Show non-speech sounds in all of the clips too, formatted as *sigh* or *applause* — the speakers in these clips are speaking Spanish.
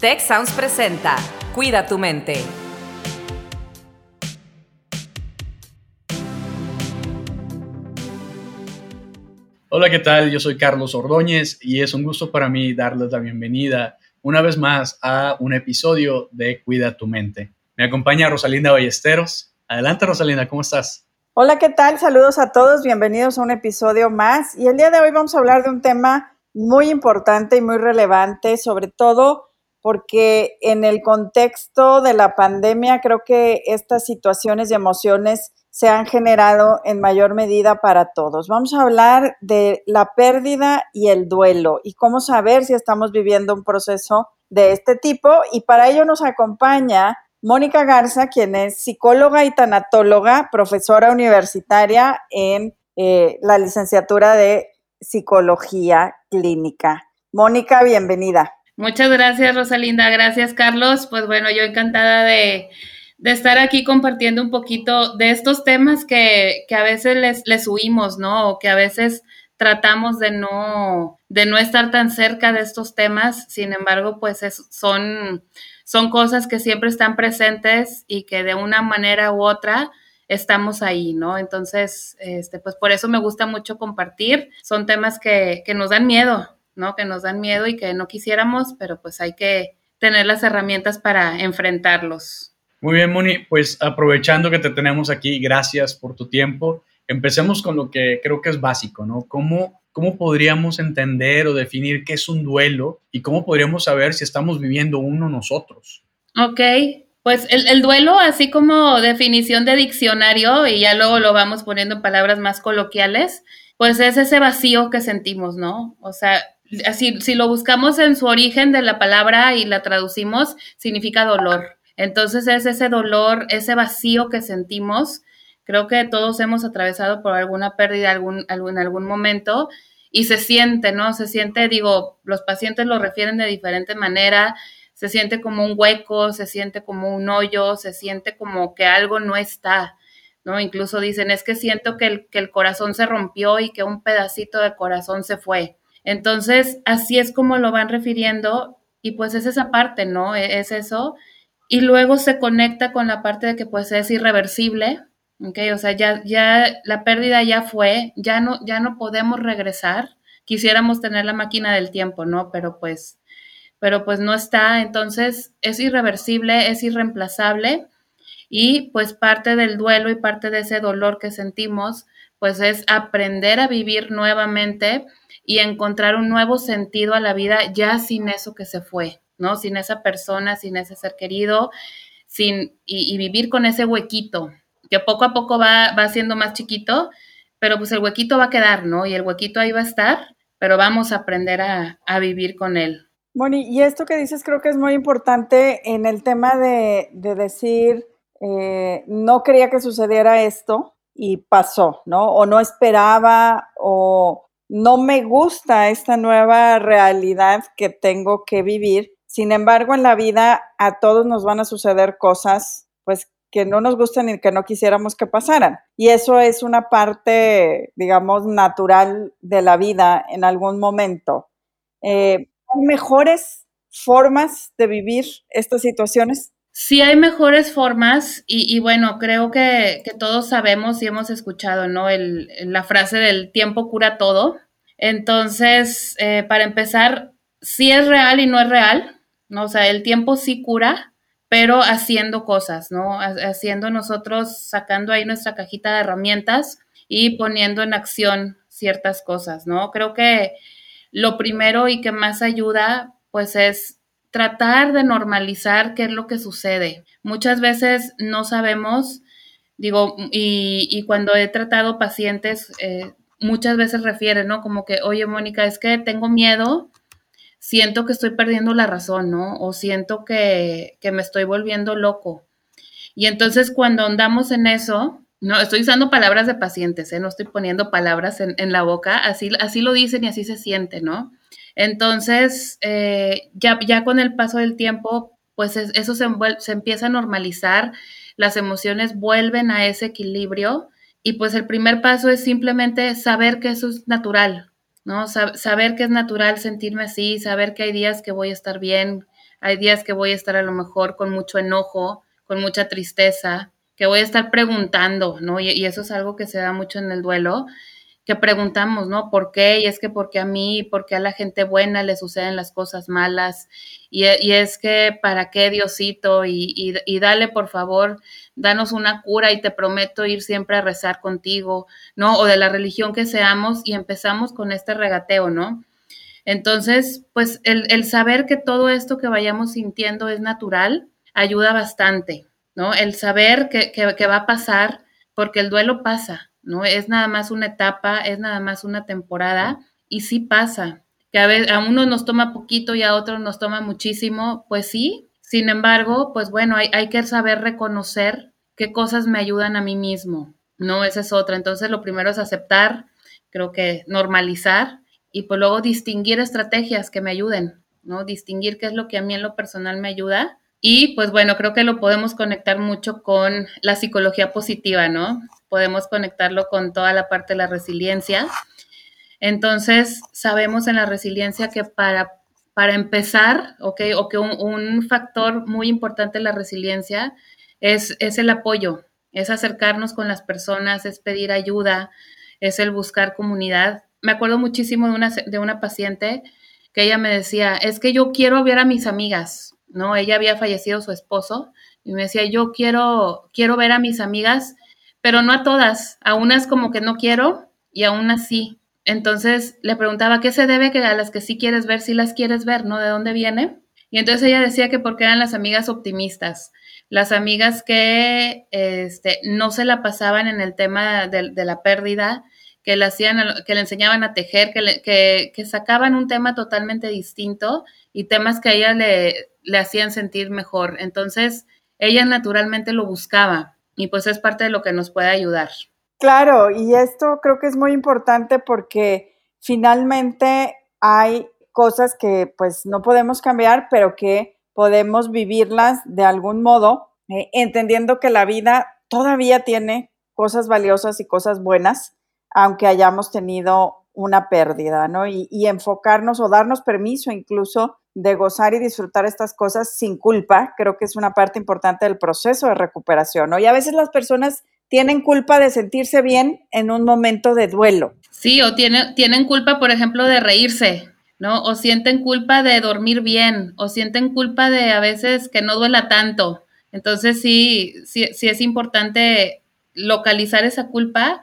Tech Sounds presenta Cuida tu mente. Hola, ¿qué tal? Yo soy Carlos Ordóñez y es un gusto para mí darles la bienvenida una vez más a un episodio de Cuida tu mente. Me acompaña Rosalinda Ballesteros. Adelante, Rosalinda, ¿cómo estás? Hola, ¿qué tal? Saludos a todos, bienvenidos a un episodio más. Y el día de hoy vamos a hablar de un tema muy importante y muy relevante, sobre todo porque en el contexto de la pandemia creo que estas situaciones y emociones se han generado en mayor medida para todos. Vamos a hablar de la pérdida y el duelo y cómo saber si estamos viviendo un proceso de este tipo. Y para ello nos acompaña Mónica Garza, quien es psicóloga y tanatóloga, profesora universitaria en eh, la licenciatura de psicología clínica. Mónica, bienvenida. Muchas gracias, Rosalinda. Gracias, Carlos. Pues bueno, yo encantada de, estar aquí compartiendo un poquito de estos temas que, a veces les, les huimos, ¿no? O que a veces tratamos de no, de no estar tan cerca de estos temas. Sin embargo, pues son, son cosas que siempre están presentes y que de una manera u otra estamos ahí, ¿no? Entonces, este, pues por eso me gusta mucho compartir. Son temas que, que nos dan miedo, ¿no? Que nos dan miedo y que no quisiéramos, pero pues hay que tener las herramientas para enfrentarlos. Muy bien, Moni, pues aprovechando que te tenemos aquí, gracias por tu tiempo. Empecemos con lo que creo que es básico, ¿no? ¿Cómo, cómo podríamos entender o definir qué es un duelo y cómo podríamos saber si estamos viviendo uno nosotros? Ok, pues el, el, duelo, así como definición de diccionario, y ya luego lo vamos poniendo en palabras más coloquiales, pues es ese vacío que sentimos, ¿no? O sea, así, si lo buscamos en su origen de la palabra y la traducimos, significa dolor. Entonces es ese dolor, ese vacío que sentimos. Creo que todos hemos atravesado por alguna pérdida algún, algún, en algún momento y se siente, ¿no? Se siente, digo, los pacientes lo refieren de diferente manera, se siente como un hueco, se siente como un hoyo, se siente como que algo no está, ¿no? Incluso dicen, es que siento que el, que el corazón se rompió y que un pedacito de corazón se fue. Entonces, así es como lo van refiriendo y pues es esa parte, ¿no? E, es eso. Y luego se conecta con la parte de que pues es irreversible, ¿ok? O sea, ya, ya la pérdida ya fue, ya no, ya no podemos regresar. Quisiéramos tener la máquina del tiempo, ¿no? Pero pues, pero pues no está. Entonces, es irreversible, es irreemplazable y pues parte del duelo y parte de ese dolor que sentimos, pues es aprender a vivir nuevamente y encontrar un nuevo sentido a la vida ya sin eso que se fue, ¿no? Sin esa persona, sin ese ser querido, sin, y, vivir con ese huequito, que poco a poco va, va siendo más chiquito, pero pues el huequito va a quedar, ¿no? Y el huequito ahí va a estar, pero vamos a aprender a, vivir con él. Moni, y esto que dices creo que es muy importante en el tema de, decir, eh, no quería que sucediera esto y pasó, ¿no? O no esperaba, o no me gusta esta nueva realidad que tengo que vivir. Sin embargo, en la vida a todos nos van a suceder cosas, pues, que no nos gustan y que no quisiéramos que pasaran. Y eso es una parte, digamos, natural de la vida en algún momento. Eh, ¿Hay mejores formas de vivir estas situaciones? Sí hay mejores formas y, bueno, creo que, todos sabemos y hemos escuchado, ¿no? la frase del tiempo cura todo. Entonces, eh, para empezar, sí es real y no es real, ¿no? O sea, el tiempo sí cura, pero haciendo cosas, ¿no? Haciendo nosotros, sacando ahí nuestra cajita de herramientas y poniendo en acción ciertas cosas, ¿no? Creo que lo primero y que más ayuda, pues es tratar de normalizar qué es lo que sucede. Muchas veces no sabemos, digo, y, cuando he tratado pacientes, eh, muchas veces refieren, ¿no? Como que, oye, Mónica, es que tengo miedo, siento que estoy perdiendo la razón, ¿no? O siento que, me estoy volviendo loco. Y entonces cuando andamos en eso, no, estoy usando palabras de pacientes, ¿eh? no estoy poniendo palabras en, en, la boca, así, así lo dicen y así se siente, ¿no? Entonces, eh, ya, con el paso del tiempo, pues eso se, se, empieza a normalizar, las emociones vuelven a ese equilibrio y pues el primer paso es simplemente saber que eso es natural, ¿no? saber que es natural sentirme así, saber que hay días que voy a estar bien, hay días que voy a estar a lo mejor con mucho enojo, con mucha tristeza, que voy a estar preguntando, ¿no? Y, eso es algo que se da mucho en el duelo, que preguntamos, ¿no? ¿Por qué? Y es que porque a mí, porque a la gente buena le suceden las cosas malas. Y, es que, ¿para qué, Diosito? Y, y, dale, por favor, danos una cura y te prometo ir siempre a rezar contigo, ¿no? O de la religión que seamos y empezamos con este regateo, ¿no? Entonces, pues el, el saber que todo esto que vayamos sintiendo es natural ayuda bastante. ¿no? El saber que, va a pasar, porque el duelo pasa, ¿no? Es nada más una etapa, es nada más una temporada y sí pasa. Que a, veces, a uno nos toma poquito y a otros nos toma muchísimo, pues sí. Sin embargo, pues bueno, hay, hay que saber reconocer qué cosas me ayudan a mí mismo, ¿no? Esa es otra. Entonces, lo primero es aceptar, creo que normalizar y pues luego distinguir estrategias que me ayuden, ¿no? Distinguir qué es lo que a mí en lo personal me ayuda y pues bueno, creo que lo podemos conectar mucho con la psicología positiva, ¿no? Podemos conectarlo con toda la parte de la resiliencia. Entonces, sabemos en la resiliencia que para, para empezar, ¿ok? O que un, factor muy importante en la resiliencia es, es el apoyo, es acercarnos con las personas, es pedir ayuda, es el buscar comunidad. Me acuerdo muchísimo de una, de una paciente que ella me decía, es que yo quiero ver a mis amigas, ¿no? Ella había fallecido su esposo y me decía, yo quiero, quiero ver a mis amigas, pero no a todas, a unas como que no quiero y a unas sí. Entonces le preguntaba, ¿qué se debe que a las que sí quieres ver, sí las quieres ver, ¿no? ¿De dónde viene? Y entonces ella decía que porque eran las amigas optimistas, las amigas que este, no se la pasaban en el tema de, la pérdida, que le, hacían, que le enseñaban a tejer, que, que, que, sacaban un tema totalmente distinto y temas que a ella le, le hacían sentir mejor. Entonces, ella naturalmente lo buscaba y pues es parte de lo que nos puede ayudar. Claro, y esto creo que es muy importante porque finalmente hay cosas que pues no podemos cambiar, pero que podemos vivirlas de algún modo, eh, entendiendo que la vida todavía tiene cosas valiosas y cosas buenas, aunque hayamos tenido una pérdida, ¿no? Y, enfocarnos o darnos permiso incluso de gozar y disfrutar estas cosas sin culpa, creo que es una parte importante del proceso de recuperación, ¿no? Y a veces las personas tienen culpa de sentirse bien en un momento de duelo. Sí, o tienen, tienen culpa, por ejemplo, de reírse, ¿no? O sienten culpa de dormir bien, o sienten culpa de a veces que no duela tanto. Entonces sí, sí, sí es importante localizar esa culpa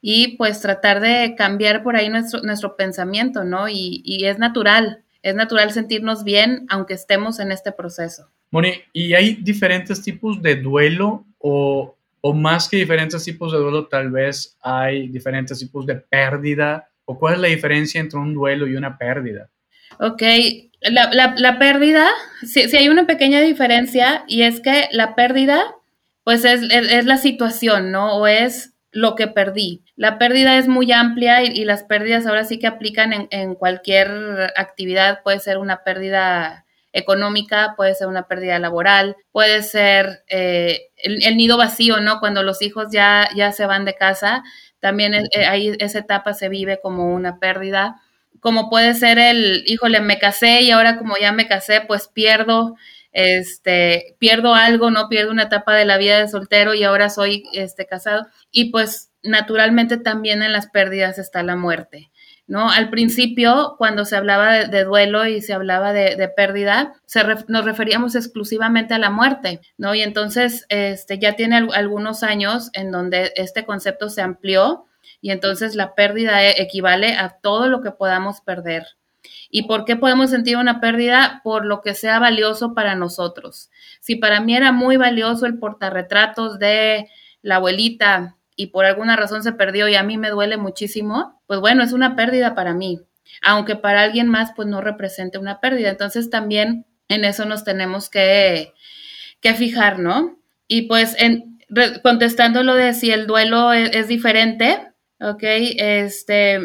y pues tratar de cambiar por ahí nuestro, nuestro pensamiento, ¿no? Y, y es natural, es natural sentirnos bien aunque estemos en este proceso. Moni, ¿y hay diferentes tipos de duelo o, o más que diferentes tipos de duelo, tal vez hay diferentes tipos de pérdida? ¿O cuál es la diferencia entre un duelo y una pérdida? Ok, la, la, la pérdida, sí, sí, hay una pequeña diferencia y es que la pérdida, pues es, es, es la situación, ¿no? O es lo que perdí. La pérdida es muy amplia y, las pérdidas ahora sí que aplican en, cualquier actividad. Puede ser una pérdida económica, puede ser una pérdida laboral, puede ser eh, el, nido vacío, ¿no? Cuando los hijos ya, ya se van de casa, también eh, ahí esa etapa se vive como una pérdida. Como puede ser el, híjole, me casé y ahora como ya me casé, pues pierdo este, pierdo algo, ¿no? Pierdo una etapa de la vida de soltero y ahora soy este, casado. Y pues naturalmente también en las pérdidas está la muerte. ¿No? Al principio, cuando se hablaba de, duelo y se hablaba de, pérdida, nos referíamos exclusivamente a la muerte, ¿no? Y entonces este, ya tiene algunos años en donde este concepto se amplió y entonces la pérdida e, equivale a todo lo que podamos perder, ¿Y por qué podemos sentir una pérdida? Por lo que sea valioso para nosotros. Si para mí era muy valioso el portarretratos de la abuelita y por alguna razón se perdió y a mí me duele muchísimo, pues bueno, es una pérdida para mí, aunque para alguien más pues no represente una pérdida. Entonces también en eso nos tenemos que, que fijar, ¿no? Y pues en, contestando lo de si el duelo es, es diferente, ¿ok? Este,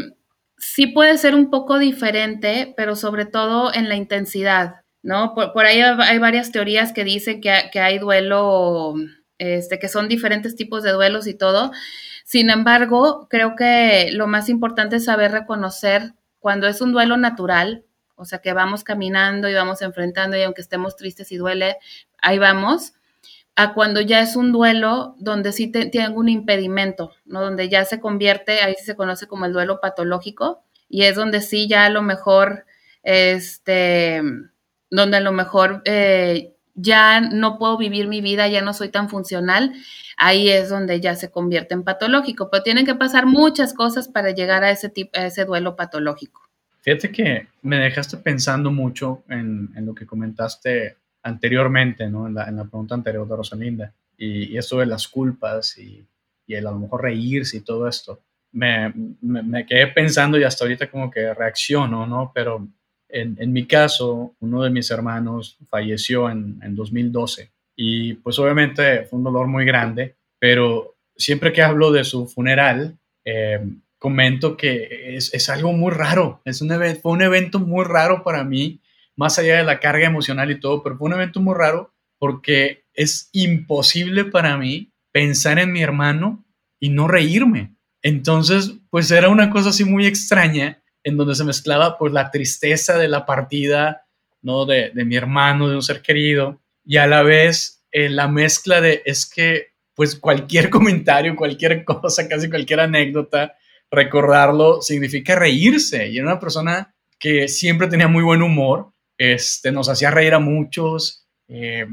sí puede ser un poco diferente, pero sobre todo en la intensidad, ¿no? Por, ahí hay varias teorías que dicen que, hay duelo, este, que son diferentes tipos de duelos y todo. Sin embargo, creo que lo más importante es saber reconocer cuando es un duelo natural, o sea, que vamos caminando y vamos enfrentando y aunque estemos tristes y duele, ahí vamos, a cuando ya es un duelo donde sí tiene un impedimento, ¿no? Donde ya se convierte, ahí se conoce como el duelo patológico, y es donde sí ya a lo mejor, este, donde a lo mejor eh, ya no puedo vivir mi vida, ya no soy tan funcional, ahí es donde ya se convierte en patológico, pero tienen que pasar muchas cosas para llegar a ese, tipo, a ese duelo patológico. Fíjate que me dejaste pensando mucho en, en lo que comentaste anteriormente, ¿no? En la, en la, pregunta anterior de Rosalinda, y, y eso de las culpas y, y, el a lo mejor reírse y todo esto. Me, me, me, quedé pensando y hasta ahorita como que reacciono, ¿no? Pero en, en mi caso, uno de mis hermanos falleció en, en 2012 y pues obviamente fue un dolor muy grande, pero siempre que hablo de su funeral, eh, comento que es, es, algo muy raro, es un fue un evento muy raro para mí más allá de la carga emocional y todo, pero fue un evento muy raro porque es imposible para mí pensar en mi hermano y no reírme. Entonces, pues era una cosa así muy extraña en donde se mezclaba pues la tristeza de la partida, ¿no? De, de mi hermano, de un ser querido, y a la vez eh, la mezcla de es que pues cualquier *laughs* comentario, cualquier cosa, casi cualquier anécdota, recordarlo significa reírse. Y era una persona que siempre tenía muy buen humor, este, nos hacía reír a muchos, eh,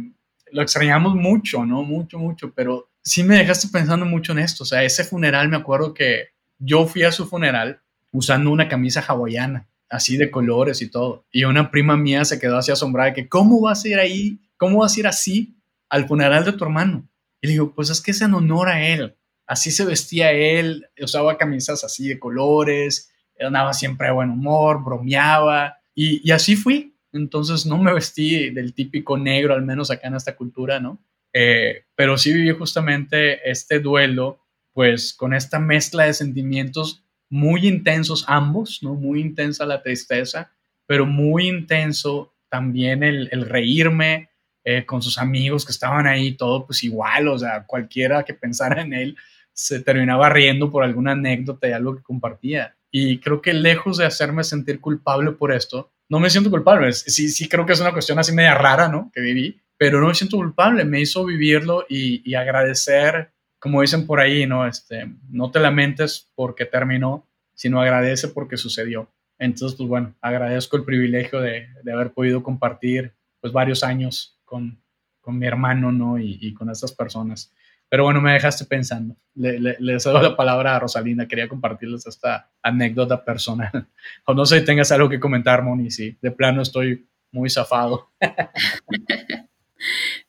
lo extrañamos mucho, ¿no? Mucho, mucho, pero sí me dejaste pensando mucho en esto, o sea, ese funeral, me acuerdo que yo fui a su funeral usando una camisa hawaiana, así de colores y todo, y una prima mía se quedó así asombrada, que ¿cómo vas a ir ahí? ¿Cómo vas a ir así al funeral de tu hermano? Y le digo, pues es que es en honor a él, así se vestía él, usaba camisas así de colores, andaba siempre de buen humor, bromeaba, y, y así fui, entonces no me vestí del típico negro, al menos acá en esta cultura, ¿no? Eh, pero sí viví justamente este duelo, pues con esta mezcla de sentimientos muy intensos ambos, ¿no? Muy intensa la tristeza, pero muy intenso también el, reírme eh, con sus amigos que estaban ahí, todo pues igual, o sea, cualquiera que pensara en él se terminaba riendo por alguna anécdota y algo que compartía. Y creo que lejos de hacerme sentir culpable por esto, no me siento culpable. Sí, sí creo que es una cuestión así media rara, ¿no? Que viví, pero no me siento culpable. Me hizo vivirlo y, y agradecer, como dicen por ahí, ¿no? Este, no te lamentes porque terminó, sino agradece porque sucedió. Entonces, pues bueno, agradezco el privilegio de, de haber podido compartir pues varios años con, con mi hermano, ¿no? Y, y con estas personas. Pero bueno, me dejaste pensando. Le, le, le cedo la palabra a Rosalina. Quería compartirles esta anécdota personal. *laughs* O no sé si tengas algo que comentar, Moni. Si de plano estoy muy zafado. *laughs*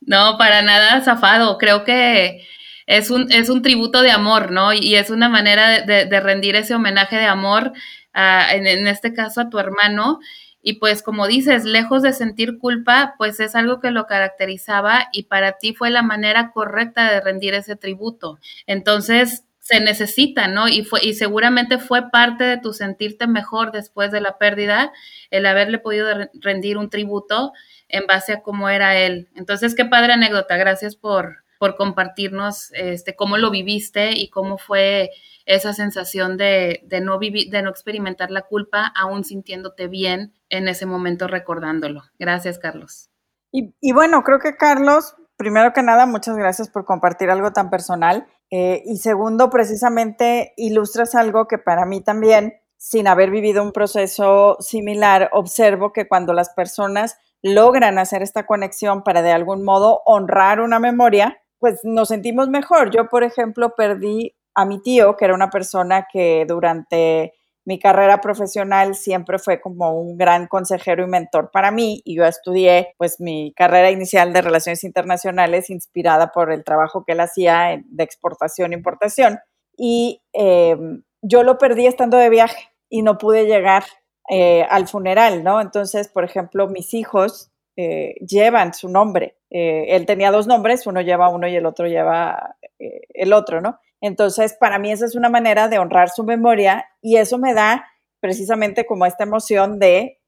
No, para nada zafado. Creo que es un, es un tributo de amor, ¿no? Y es una manera de, de rendir ese homenaje de amor, a, en, en este caso a tu hermano. Y pues como dices, lejos de sentir culpa, pues es algo que lo caracterizaba y para ti fue la manera correcta de rendir ese tributo. Entonces, se necesita, ¿no? Y fue y seguramente fue parte de tu sentirte mejor después de la pérdida el haberle podido rendir un tributo en base a cómo era él. Entonces, qué padre anécdota. Gracias por por compartirnos este cómo lo viviste y cómo fue esa sensación de, no vivir, de no experimentar la culpa, aún sintiéndote bien en ese momento recordándolo. Gracias, Carlos. Y, y bueno, creo que Carlos, primero que nada, muchas gracias por compartir algo tan personal. Eh, y segundo, precisamente ilustras algo que para mí también, sin haber vivido un proceso similar, observo que cuando las personas logran hacer esta conexión para de algún modo honrar una memoria, pues nos sentimos mejor. Yo, por ejemplo, perdí a mi tío, que era una persona que durante mi carrera profesional siempre fue como un gran consejero y mentor para mí y yo estudié pues mi carrera inicial de relaciones internacionales inspirada por el trabajo que él hacía de exportación e importación y eh, yo lo perdí estando de viaje y no pude llegar eh, al funeral, ¿no? Entonces, por ejemplo, mis hijos eh, llevan su nombre. Eh, él tenía dos nombres, uno lleva uno y el otro lleva eh, el otro, ¿no? Entonces, para mí esa es una manera de honrar su memoria y eso me da precisamente como esta emoción de,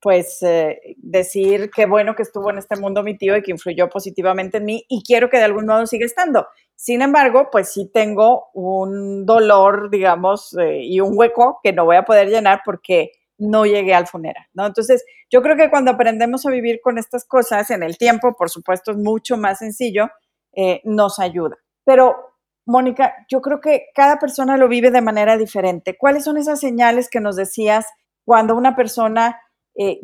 pues, decir qué bueno que estuvo en este mundo mi tío y que influyó positivamente en mí y quiero que de algún modo siga estando. Sin embargo, pues sí tengo un dolor, digamos, y un hueco que no voy a poder llenar porque no llegué al funeral, ¿no? Entonces, yo creo que cuando aprendemos a vivir con estas cosas en el tiempo, por supuesto, es mucho más sencillo, eh, nos ayuda. Pero, Mónica, yo creo que cada persona lo vive de manera diferente. ¿Cuáles son esas señales que nos decías cuando una persona eh,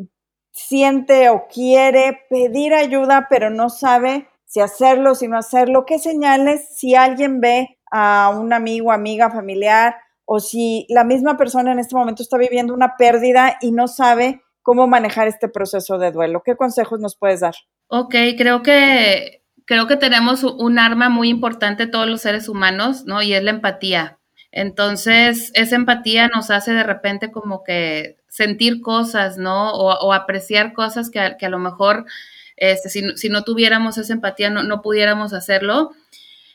siente o quiere pedir ayuda, pero no sabe si hacerlo, si no hacerlo? ¿Qué señales si alguien ve a un amigo, amiga, familiar, o si la misma persona en este momento está viviendo una pérdida y no sabe cómo manejar este proceso de duelo? ¿Qué consejos nos puedes dar? Ok, creo que creo que tenemos un arma muy importante todos los seres humanos, ¿no? Y es la empatía. Entonces, esa empatía nos hace de repente como que sentir cosas, ¿no? O, apreciar cosas que a, lo mejor, este, si, no tuviéramos esa empatía, no, no pudiéramos hacerlo.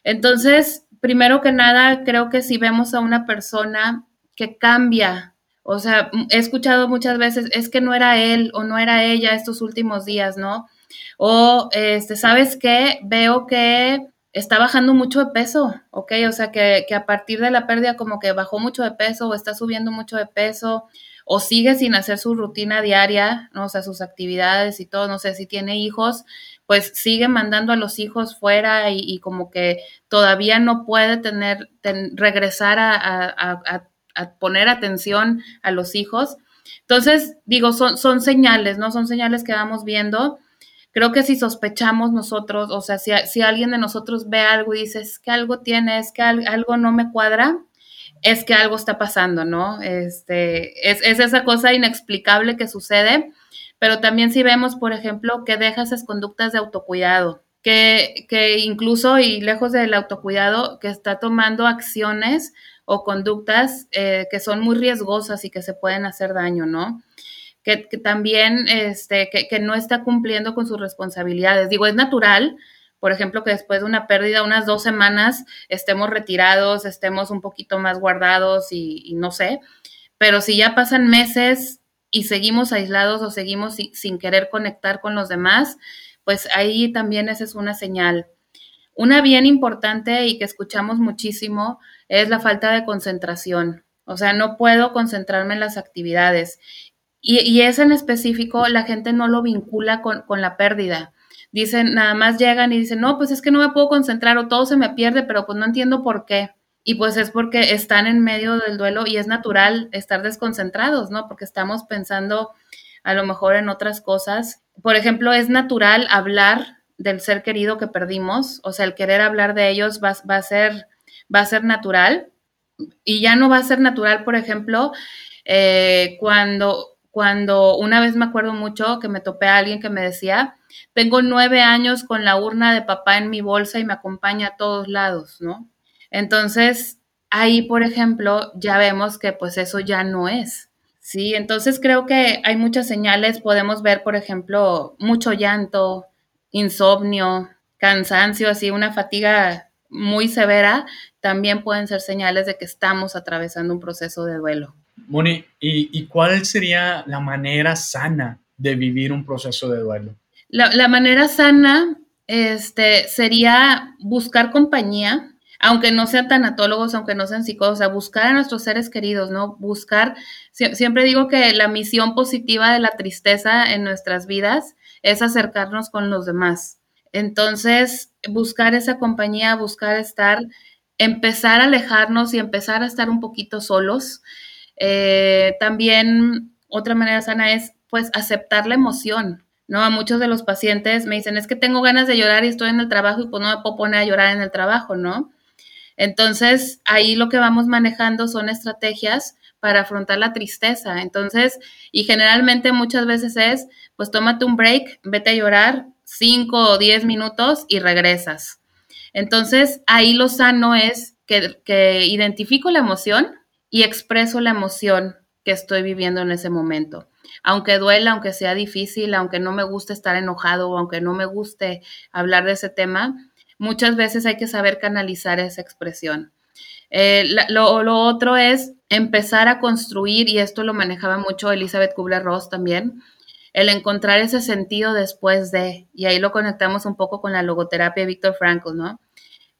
Entonces, primero que nada, creo que si vemos a una persona que cambia, o sea, he escuchado muchas veces, es que no era él o no era ella estos últimos días, ¿no? O, este, ¿sabes qué? Veo que está bajando mucho de peso, ¿ok? O sea, que, que, a partir de la pérdida como que bajó mucho de peso o está subiendo mucho de peso o sigue sin hacer su rutina diaria, ¿no? O sea, sus actividades y todo, no sé si tiene hijos, pues sigue mandando a los hijos fuera y, como que todavía no puede tener, regresar a, a, a, poner atención a los hijos. Entonces, digo, son, son señales, ¿no? Son señales que vamos viendo creo que si sospechamos nosotros, o sea, si, si alguien de nosotros ve algo y dice, es que algo tiene, es que algo no me cuadra, es que algo está pasando, ¿no? Este, es, es, esa cosa inexplicable que sucede, pero también si vemos, por ejemplo, que deja esas conductas de autocuidado, que, que incluso y lejos del autocuidado, que está tomando acciones o conductas eh, que son muy riesgosas y que se pueden hacer daño, ¿no? que, también este, que, no está cumpliendo con sus responsabilidades. Digo, es natural, por ejemplo, que después de una pérdida, unas dos semanas, estemos retirados, estemos un poquito más guardados y, no sé, pero si ya pasan meses y seguimos aislados o seguimos sin querer conectar con los demás, pues ahí también esa es una señal. Una bien importante y que escuchamos muchísimo es la falta de concentración. O sea, no puedo concentrarme en las actividades. Y, y ese en específico la gente no lo vincula con, la pérdida. Dicen, nada más llegan y dicen, no, pues es que no me puedo concentrar o todo se me pierde, pero pues no entiendo por qué. Y pues es porque están en medio del duelo y es natural estar desconcentrados, ¿no? Porque estamos pensando a lo mejor en otras cosas. Por ejemplo, es natural hablar del ser querido que perdimos, o sea, el querer hablar de ellos va, va a, ser, va a ser natural. Y ya no va a ser natural, por ejemplo, eh, cuando cuando una vez me acuerdo mucho que me topé a alguien que me decía, tengo nueve años con la urna de papá en mi bolsa y me acompaña a todos lados, ¿no? Entonces, ahí, por ejemplo, ya vemos que pues eso ya no es, ¿sí? Entonces creo que hay muchas señales, podemos ver, por ejemplo, mucho llanto, insomnio, cansancio, así una fatiga muy severa, también pueden ser señales de que estamos atravesando un proceso de duelo. Moni, ¿y, cuál sería la manera sana de vivir un proceso de duelo? La, manera sana este, sería buscar compañía, aunque no sean tanatólogos, aunque no sean psicólogos, o sea, buscar a nuestros seres queridos, ¿no? Buscar, siempre digo que la misión positiva de la tristeza en nuestras vidas es acercarnos con los demás. Entonces, buscar esa compañía, buscar estar, empezar a alejarnos y empezar a estar un poquito solos. Eh, también otra manera sana es pues aceptar la emoción, ¿no? A muchos de los pacientes me dicen, es que tengo ganas de llorar y estoy en el trabajo y pues no me puedo poner a llorar en el trabajo, ¿no? Entonces, ahí lo que vamos manejando son estrategias para afrontar la tristeza. Entonces, y generalmente muchas veces es, pues tómate un break, vete a llorar cinco o diez minutos y regresas. Entonces, ahí lo sano es que, que identifico la emoción, y expreso la emoción que estoy viviendo en ese momento. Aunque duela, aunque sea difícil, aunque no me guste estar enojado aunque no me guste hablar de ese tema, muchas veces hay que saber canalizar esa expresión. Eh, lo, lo, otro es empezar a construir, y esto lo manejaba mucho Elizabeth Kubler-Ross también, el encontrar ese sentido después de, y ahí lo conectamos un poco con la logoterapia de Víctor Frankl, ¿no?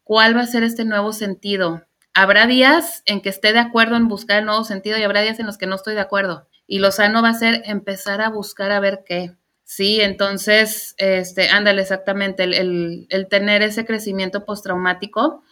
¿Cuál va a ser este nuevo sentido? Habrá días en que esté de acuerdo en buscar el nuevo sentido y habrá días en los que no estoy de acuerdo. y lo sano va a ser empezar a buscar a ver qué. Sí, entonces, este, ándale, exactamente, el, tener ese crecimiento postraumático,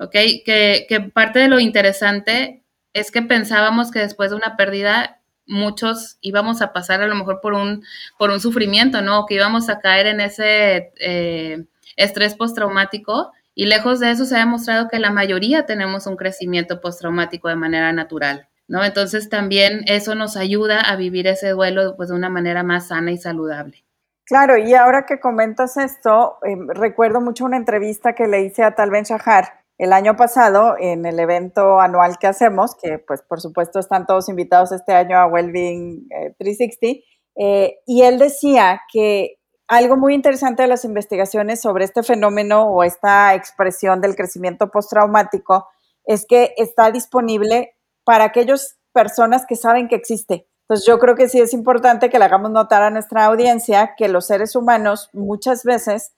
¿ok? Que, que parte de lo interesante es que pensábamos que después de una pérdida muchos íbamos a pasar a lo mejor por un, por un sufrimiento, ¿no? Que íbamos a caer en ese eh, estrés postraumático y lejos de eso se ha demostrado que la mayoría tenemos un crecimiento postraumático de manera natural. ¿No? Entonces también eso nos ayuda a vivir ese duelo pues, de una manera más sana y saludable. Claro, y ahora que comentas esto, em, recuerdo mucho una entrevista que le hice a Tal Shahar el año pasado en el evento anual que hacemos, que pues por supuesto están todos invitados este año a Wellbeing 360, eh, eh, y él decía que algo muy interesante de las investigaciones sobre este fenómeno o esta expresión del crecimiento postraumático es que está disponible para aquellas personas que saben que existe. Entonces yo creo que sí es importante que le hagamos notar a nuestra audiencia que los seres humanos muchas veces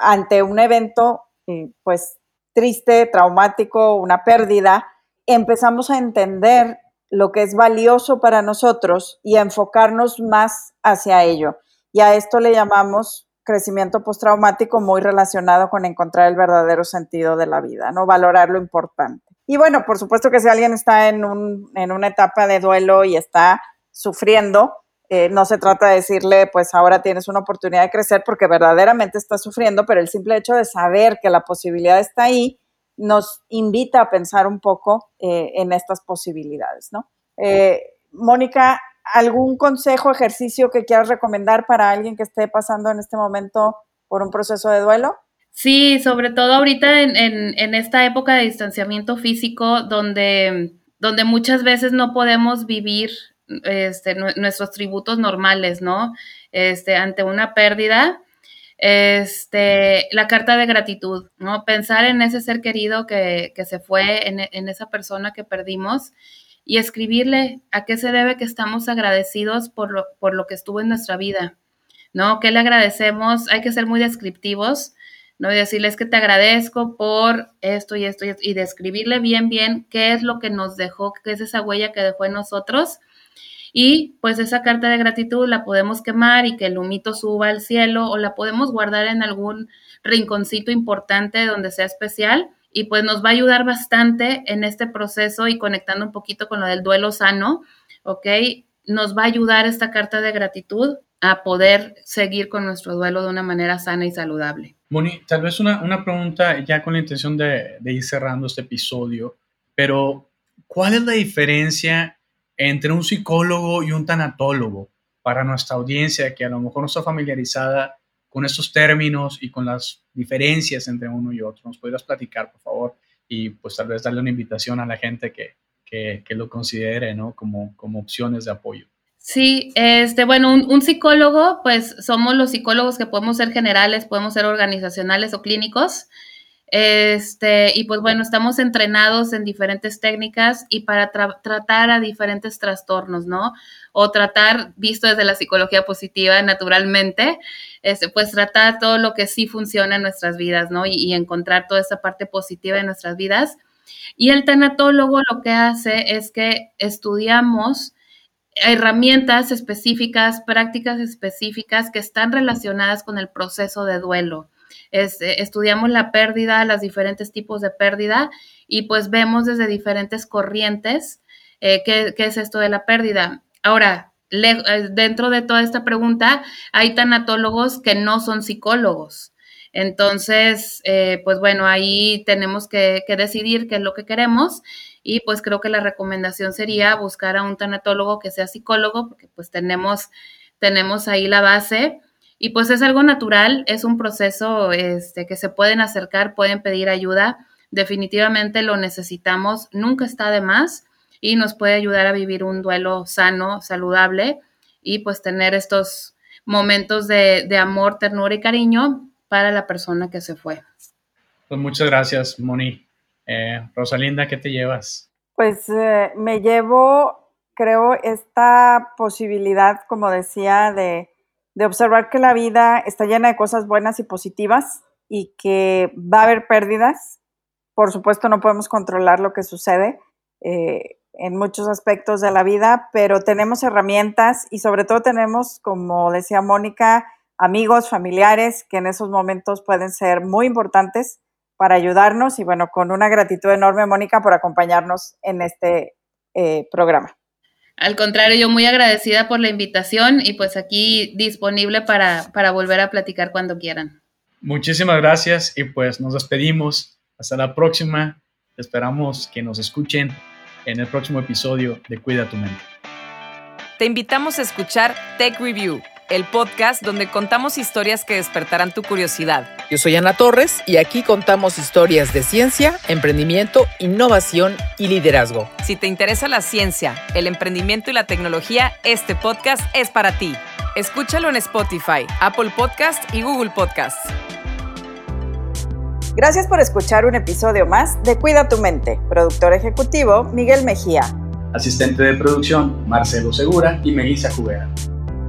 ante un evento eh, pues triste, traumático, una pérdida, empezamos a entender lo que es valioso para nosotros y a enfocarnos más hacia ello. Y a esto le llamamos crecimiento postraumático muy relacionado con encontrar el verdadero sentido de la vida, ¿no? Valorar lo importante. Y bueno, por supuesto que si alguien está en, un, en una etapa de duelo y está sufriendo, eh, no se trata de decirle, pues ahora tienes una oportunidad de crecer porque verdaderamente está sufriendo, pero el simple hecho de saber que la posibilidad está ahí nos invita a pensar un poco eh, en estas posibilidades, ¿no? Eh, Mónica, ¿algún consejo, ejercicio que quieras recomendar para alguien que esté pasando en este momento por un proceso de duelo? Sí, sobre todo ahorita en, en, esta época de distanciamiento físico, donde, donde muchas veces no podemos vivir este, nuestros tributos normales, ¿no? Este, ante una pérdida, este, la carta de gratitud, ¿no? Pensar en ese ser querido que, que se fue, en, en, esa persona que perdimos y escribirle a qué se debe que estamos agradecidos por lo, por lo que estuvo en nuestra vida, ¿no? ¿Qué le agradecemos? Hay que ser muy descriptivos, ¿no? Y decirles que te agradezco por esto y esto y, esto, y describirle bien, bien qué es lo que nos dejó, qué es esa huella que dejó en nosotros. Y pues esa carta de gratitud la podemos quemar y que el humito suba al cielo o la podemos guardar en algún rinconcito importante donde sea especial y pues nos va a ayudar bastante en este proceso y conectando un poquito con lo del duelo sano, ¿ok? Nos va a ayudar esta carta de gratitud a poder seguir con nuestro duelo de una manera sana y saludable. Moni, tal vez una, una pregunta ya con la intención de, ir cerrando este episodio, pero ¿cuál es la diferencia entre un psicólogo y un tanatólogo para nuestra audiencia que a lo mejor no está familiarizada con estos términos y con las diferencias entre uno y otro. ¿Nos podrías platicar, por favor? Y pues tal vez darle una invitación a la gente que, que, lo considere, ¿no? Como, como opciones de apoyo. Sí, este, bueno, un, un, psicólogo, pues somos los psicólogos que podemos ser generales, podemos ser organizacionales o clínicos. Este, y pues bueno, estamos entrenados en diferentes técnicas y para tratar a diferentes trastornos, ¿no? O tratar, visto desde la psicología positiva, naturalmente, este, pues tratar todo lo que sí funciona en nuestras vidas, ¿no? Y, y encontrar toda esa parte positiva en nuestras vidas. Y el tanatólogo lo que hace es que estudiamos herramientas específicas, prácticas específicas que están relacionadas con el proceso de duelo. Eh, estudiamos la pérdida, los diferentes tipos de pérdida y pues vemos desde diferentes corrientes eh, qué, es esto de la pérdida. Ahora, eh, dentro de toda esta pregunta, hay tanatólogos que no son psicólogos. Entonces, pues bueno, ahí tenemos que, que, decidir qué es lo que queremos y pues creo que la recomendación sería buscar a un tanatólogo que sea psicólogo porque pues tenemos, tenemos ahí la base y pues es algo natural, es un proceso este, que se pueden acercar, pueden pedir ayuda. Definitivamente lo necesitamos, nunca está de más y nos puede ayudar a vivir un duelo sano, saludable y pues tener estos momentos de, amor, ternura y cariño para la persona que se fue. Pues muchas gracias, Moni. Eh, Rosalinda, ¿qué te llevas? Pues eh, me llevo, creo, esta posibilidad, como decía, de de observar que la vida está llena de cosas buenas y positivas y que va a haber pérdidas. Por supuesto, no podemos controlar lo que sucede. Eh, en muchos aspectos de la vida, pero tenemos herramientas y sobre todo tenemos, como decía Mónica, amigos, familiares que en esos momentos pueden ser muy importantes para ayudarnos y bueno, con una gratitud enorme, Mónica, por acompañarnos en este eh, programa. Al contrario, yo muy agradecida por la invitación y pues aquí disponible para, para volver a platicar cuando quieran. Muchísimas gracias y pues nos despedimos. Hasta la próxima. Esperamos que nos escuchen en el próximo episodio de Cuida tu mente. Te invitamos a escuchar Tech Review, el podcast donde contamos historias que despertarán tu curiosidad. Yo soy Ana Torres y aquí contamos historias de ciencia, emprendimiento, innovación y liderazgo. Si te interesa la ciencia, el emprendimiento y la tecnología, este podcast es para ti. Escúchalo en Spotify, Apple Podcast y Google Podcast. Gracias por escuchar un episodio más de Cuida tu mente. Productor ejecutivo, Miguel Mejía. Asistente de producción, Marcelo Segura y Melissa Jubera.